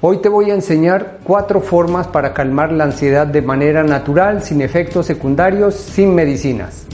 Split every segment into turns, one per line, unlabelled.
Hoy te voy a enseñar cuatro formas para calmar la ansiedad de manera natural, sin efectos secundarios, sin medicinas.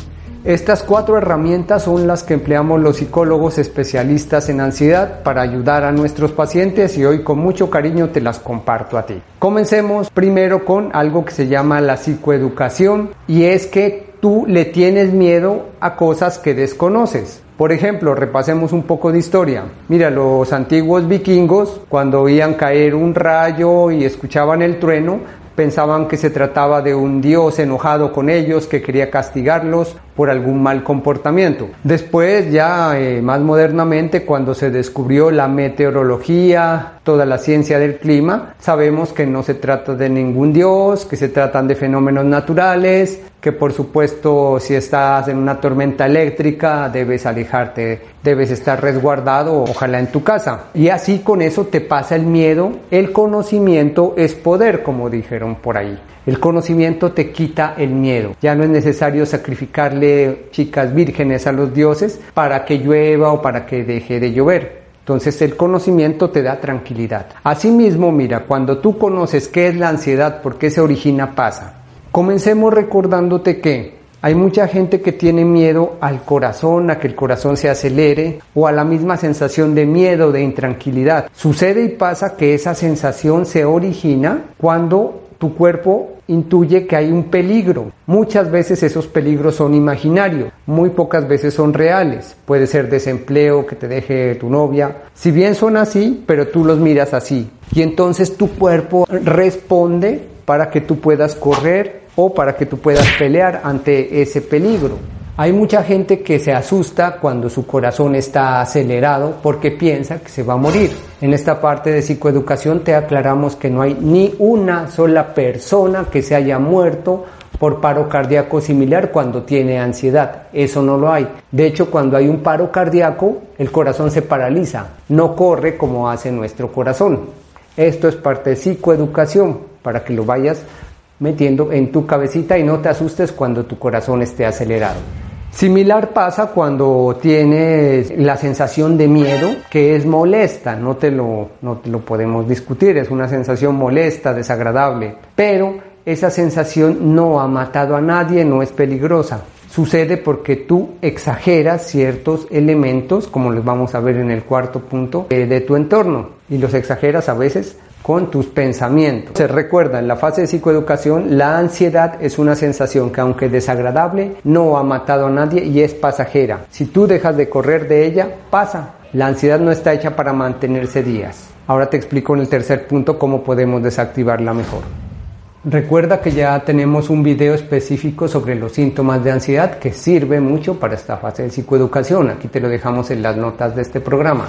Estas cuatro herramientas son las que empleamos los psicólogos especialistas en ansiedad para ayudar a nuestros pacientes y hoy con mucho cariño te las comparto a ti. Comencemos primero con algo que se llama la psicoeducación y es que tú le tienes miedo a cosas que desconoces. Por ejemplo, repasemos un poco de historia. Mira, los antiguos vikingos, cuando veían caer un rayo y escuchaban el trueno, pensaban que se trataba de un dios enojado con ellos que quería castigarlos por algún mal comportamiento. Después, ya eh, más modernamente, cuando se descubrió la meteorología, toda la ciencia del clima, sabemos que no se trata de ningún dios, que se tratan de fenómenos naturales, que por supuesto si estás en una tormenta eléctrica debes alejarte, debes estar resguardado, ojalá en tu casa. Y así con eso te pasa el miedo, el conocimiento es poder, como dijeron por ahí. El conocimiento te quita el miedo. Ya no es necesario sacrificarle chicas vírgenes a los dioses para que llueva o para que deje de llover. Entonces el conocimiento te da tranquilidad. Asimismo, mira, cuando tú conoces qué es la ansiedad, por qué se origina, pasa. Comencemos recordándote que hay mucha gente que tiene miedo al corazón, a que el corazón se acelere o a la misma sensación de miedo, de intranquilidad. Sucede y pasa que esa sensación se origina cuando tu cuerpo intuye que hay un peligro. Muchas veces esos peligros son imaginarios, muy pocas veces son reales. Puede ser desempleo, que te deje tu novia. Si bien son así, pero tú los miras así. Y entonces tu cuerpo responde para que tú puedas correr o para que tú puedas pelear ante ese peligro. Hay mucha gente que se asusta cuando su corazón está acelerado porque piensa que se va a morir. En esta parte de psicoeducación te aclaramos que no hay ni una sola persona que se haya muerto por paro cardíaco similar cuando tiene ansiedad. Eso no lo hay. De hecho, cuando hay un paro cardíaco, el corazón se paraliza, no corre como hace nuestro corazón. Esto es parte de psicoeducación para que lo vayas metiendo en tu cabecita y no te asustes cuando tu corazón esté acelerado. Similar pasa cuando tienes la sensación de miedo que es molesta, no te, lo, no te lo podemos discutir, es una sensación molesta, desagradable, pero esa sensación no ha matado a nadie, no es peligrosa. Sucede porque tú exageras ciertos elementos, como los vamos a ver en el cuarto punto, eh, de tu entorno y los exageras a veces con tus pensamientos. Se recuerda, en la fase de psicoeducación, la ansiedad es una sensación que aunque desagradable, no ha matado a nadie y es pasajera. Si tú dejas de correr de ella, pasa. La ansiedad no está hecha para mantenerse días. Ahora te explico en el tercer punto cómo podemos desactivarla mejor. Recuerda que ya tenemos un video específico sobre los síntomas de ansiedad que sirve mucho para esta fase de psicoeducación. Aquí te lo dejamos en las notas de este programa.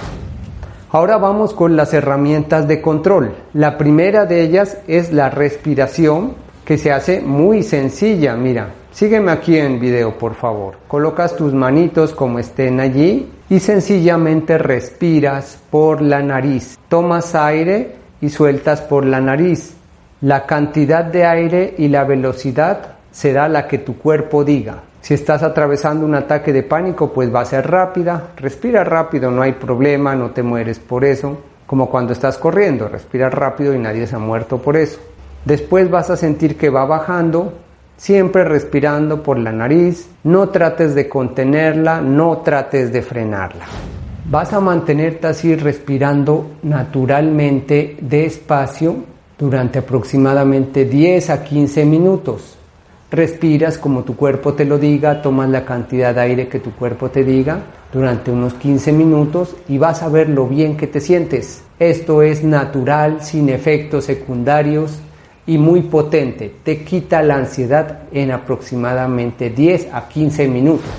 Ahora vamos con las herramientas de control. La primera de ellas es la respiración, que se hace muy sencilla. Mira, sígueme aquí en video, por favor. Colocas tus manitos como estén allí y sencillamente respiras por la nariz. Tomas aire y sueltas por la nariz. La cantidad de aire y la velocidad será la que tu cuerpo diga. Si estás atravesando un ataque de pánico, pues va a ser rápida. Respira rápido, no hay problema, no te mueres por eso. Como cuando estás corriendo, respira rápido y nadie se ha muerto por eso. Después vas a sentir que va bajando, siempre respirando por la nariz. No trates de contenerla, no trates de frenarla. Vas a mantenerte así respirando naturalmente despacio durante aproximadamente 10 a 15 minutos. Respiras como tu cuerpo te lo diga, tomas la cantidad de aire que tu cuerpo te diga durante unos 15 minutos y vas a ver lo bien que te sientes. Esto es natural, sin efectos secundarios y muy potente. Te quita la ansiedad en aproximadamente 10 a 15 minutos.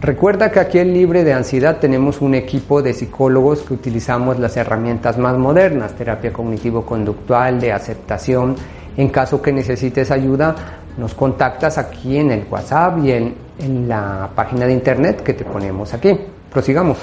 Recuerda que aquí en Libre de Ansiedad tenemos un equipo de psicólogos que utilizamos las herramientas más modernas, terapia cognitivo-conductual, de aceptación. En caso que necesites ayuda, nos contactas aquí en el WhatsApp y en, la página de internet que te ponemos aquí. Prosigamos.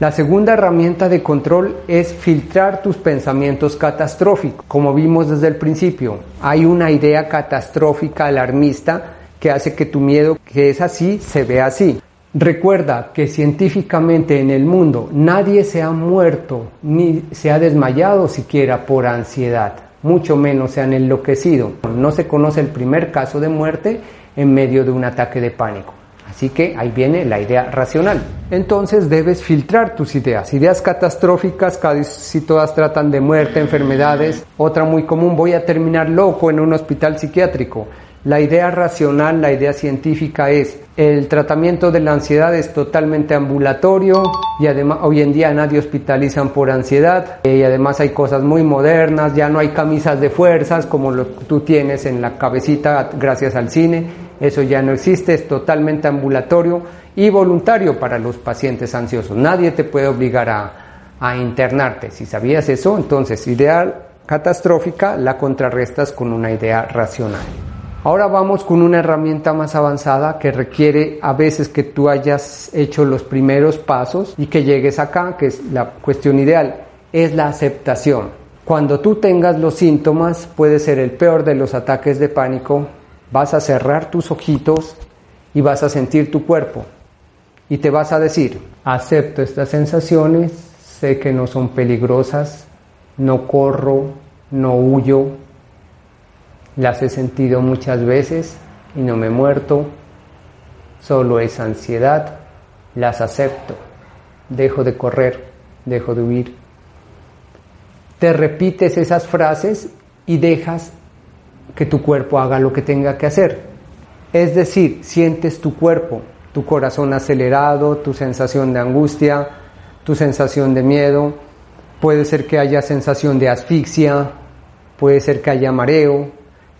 La segunda herramienta de control es filtrar tus pensamientos catastróficos. Como vimos desde el principio, hay una idea catastrófica alarmista que hace que tu miedo, que es así, se vea así. Recuerda que científicamente en el mundo nadie se ha muerto ni se ha desmayado siquiera por ansiedad, mucho menos se han enloquecido. No se conoce el primer caso de muerte en medio de un ataque de pánico. Así que ahí viene la idea racional. Entonces debes filtrar tus ideas. Ideas catastróficas, casi todas tratan de muerte, enfermedades. Otra muy común, voy a terminar loco en un hospital psiquiátrico. La idea racional, la idea científica es el tratamiento de la ansiedad es totalmente ambulatorio y además hoy en día nadie hospitalizan por ansiedad y además hay cosas muy modernas, ya no hay camisas de fuerzas como lo que tú tienes en la cabecita gracias al cine, eso ya no existe, es totalmente ambulatorio y voluntario para los pacientes ansiosos. Nadie te puede obligar a, a internarte. Si sabías eso, entonces ideal catastrófica la contrarrestas con una idea racional. Ahora vamos con una herramienta más avanzada que requiere a veces que tú hayas hecho los primeros pasos y que llegues acá, que es la cuestión ideal, es la aceptación. Cuando tú tengas los síntomas, puede ser el peor de los ataques de pánico, vas a cerrar tus ojitos y vas a sentir tu cuerpo y te vas a decir, acepto estas sensaciones, sé que no son peligrosas, no corro, no huyo, las he sentido muchas veces y no me he muerto. Solo es ansiedad. Las acepto. Dejo de correr, dejo de huir. Te repites esas frases y dejas que tu cuerpo haga lo que tenga que hacer. Es decir, sientes tu cuerpo, tu corazón acelerado, tu sensación de angustia, tu sensación de miedo. Puede ser que haya sensación de asfixia, puede ser que haya mareo,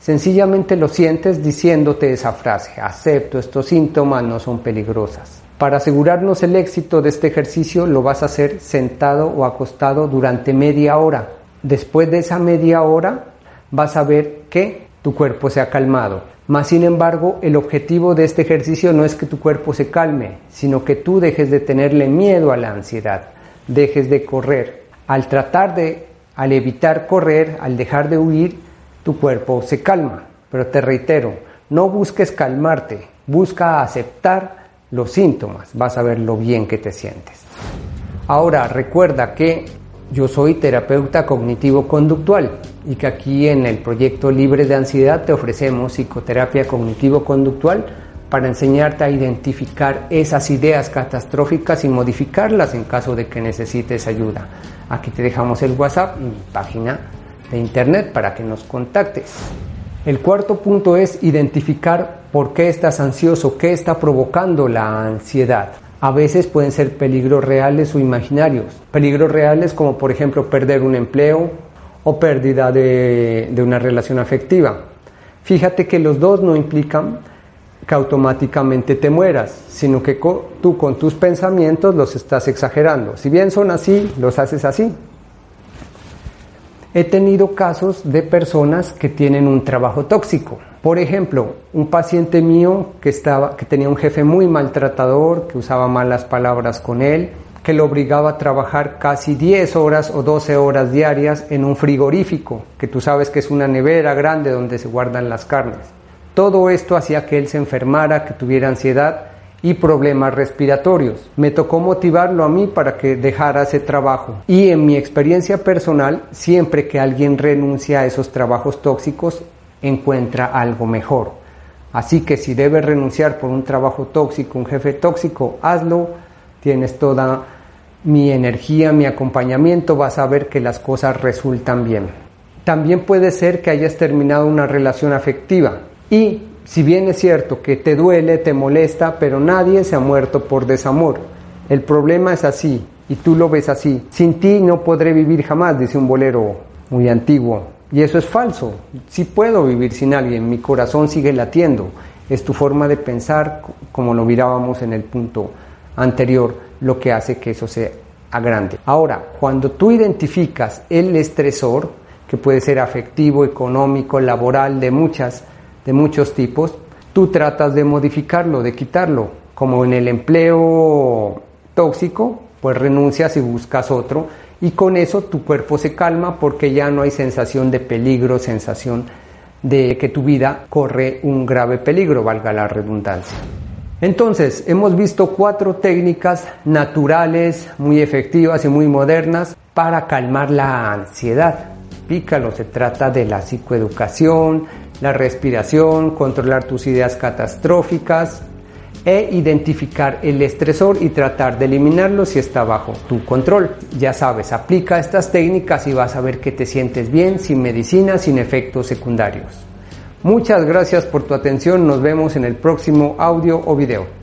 Sencillamente lo sientes diciéndote esa frase, acepto, estos síntomas no son peligrosas. Para asegurarnos el éxito de este ejercicio lo vas a hacer sentado o acostado durante media hora. Después de esa media hora vas a ver que tu cuerpo se ha calmado. Mas sin embargo, el objetivo de este ejercicio no es que tu cuerpo se calme, sino que tú dejes de tenerle miedo a la ansiedad, dejes de correr. Al tratar de, al evitar correr, al dejar de huir, tu cuerpo se calma. Pero te reitero, no busques calmarte, busca aceptar los síntomas, vas a ver lo bien que te sientes. Ahora, recuerda que yo soy terapeuta cognitivo-conductual y que aquí en el proyecto Libre de Ansiedad te ofrecemos psicoterapia cognitivo-conductual para enseñarte a identificar esas ideas catastróficas y modificarlas en caso de que necesites ayuda. Aquí te dejamos el WhatsApp y mi página de Internet para que nos contactes. El cuarto punto es identificar por qué estás ansioso, qué está provocando la ansiedad. A veces pueden ser peligros reales o imaginarios. Peligros reales como por ejemplo perder un empleo o pérdida de, de una relación afectiva. Fíjate que los dos no implican que automáticamente te mueras, sino que tú con tus pensamientos los estás exagerando. Si bien son así, los haces así. He tenido casos de personas que tienen un trabajo tóxico. Por ejemplo, un paciente mío que, tenía un jefe muy maltratador, que usaba malas palabras con él, que lo obligaba a trabajar casi 10 horas o 12 horas diarias en un frigorífico, que tú sabes que es una nevera grande donde se guardan las carnes. Todo esto hacía que él se enfermara, que tuviera ansiedad y problemas respiratorios. Me tocó motivarlo a mí para que dejara ese trabajo. Y en mi experiencia personal, siempre que alguien renuncia a esos trabajos tóxicos, encuentra algo mejor. Así que si debes renunciar por un trabajo tóxico, un jefe tóxico, hazlo. Tienes toda mi energía, mi acompañamiento, vas a ver que las cosas resultan bien. También puede ser que hayas terminado una relación afectiva y si bien es cierto que te duele, te molesta, pero nadie se ha muerto por desamor. El problema es así, y tú lo ves así. Sin ti no podré vivir jamás, dice un bolero muy antiguo. Y eso es falso. Sí puedo vivir sin alguien, mi corazón sigue latiendo. Es tu forma de pensar, como lo mirábamos en el punto anterior, lo que hace que eso sea grande. Ahora, cuando tú identificas el estresor, que puede ser afectivo, económico, laboral, de muchas de muchos tipos, tú tratas de modificarlo, de quitarlo, como en el empleo tóxico, pues renuncias y buscas otro y con eso tu cuerpo se calma porque ya no hay sensación de peligro, sensación de que tu vida corre un grave peligro, valga la redundancia. Entonces, hemos visto cuatro técnicas naturales, muy efectivas y muy modernas para calmar la ansiedad. Pícalo, se trata de la psicoeducación, la respiración, controlar tus ideas catastróficas e identificar el estresor y tratar de eliminarlo si está bajo tu control. Ya sabes, aplica estas técnicas y vas a ver que te sientes bien, sin medicina, sin efectos secundarios. Muchas gracias por tu atención, nos vemos en el próximo audio o video.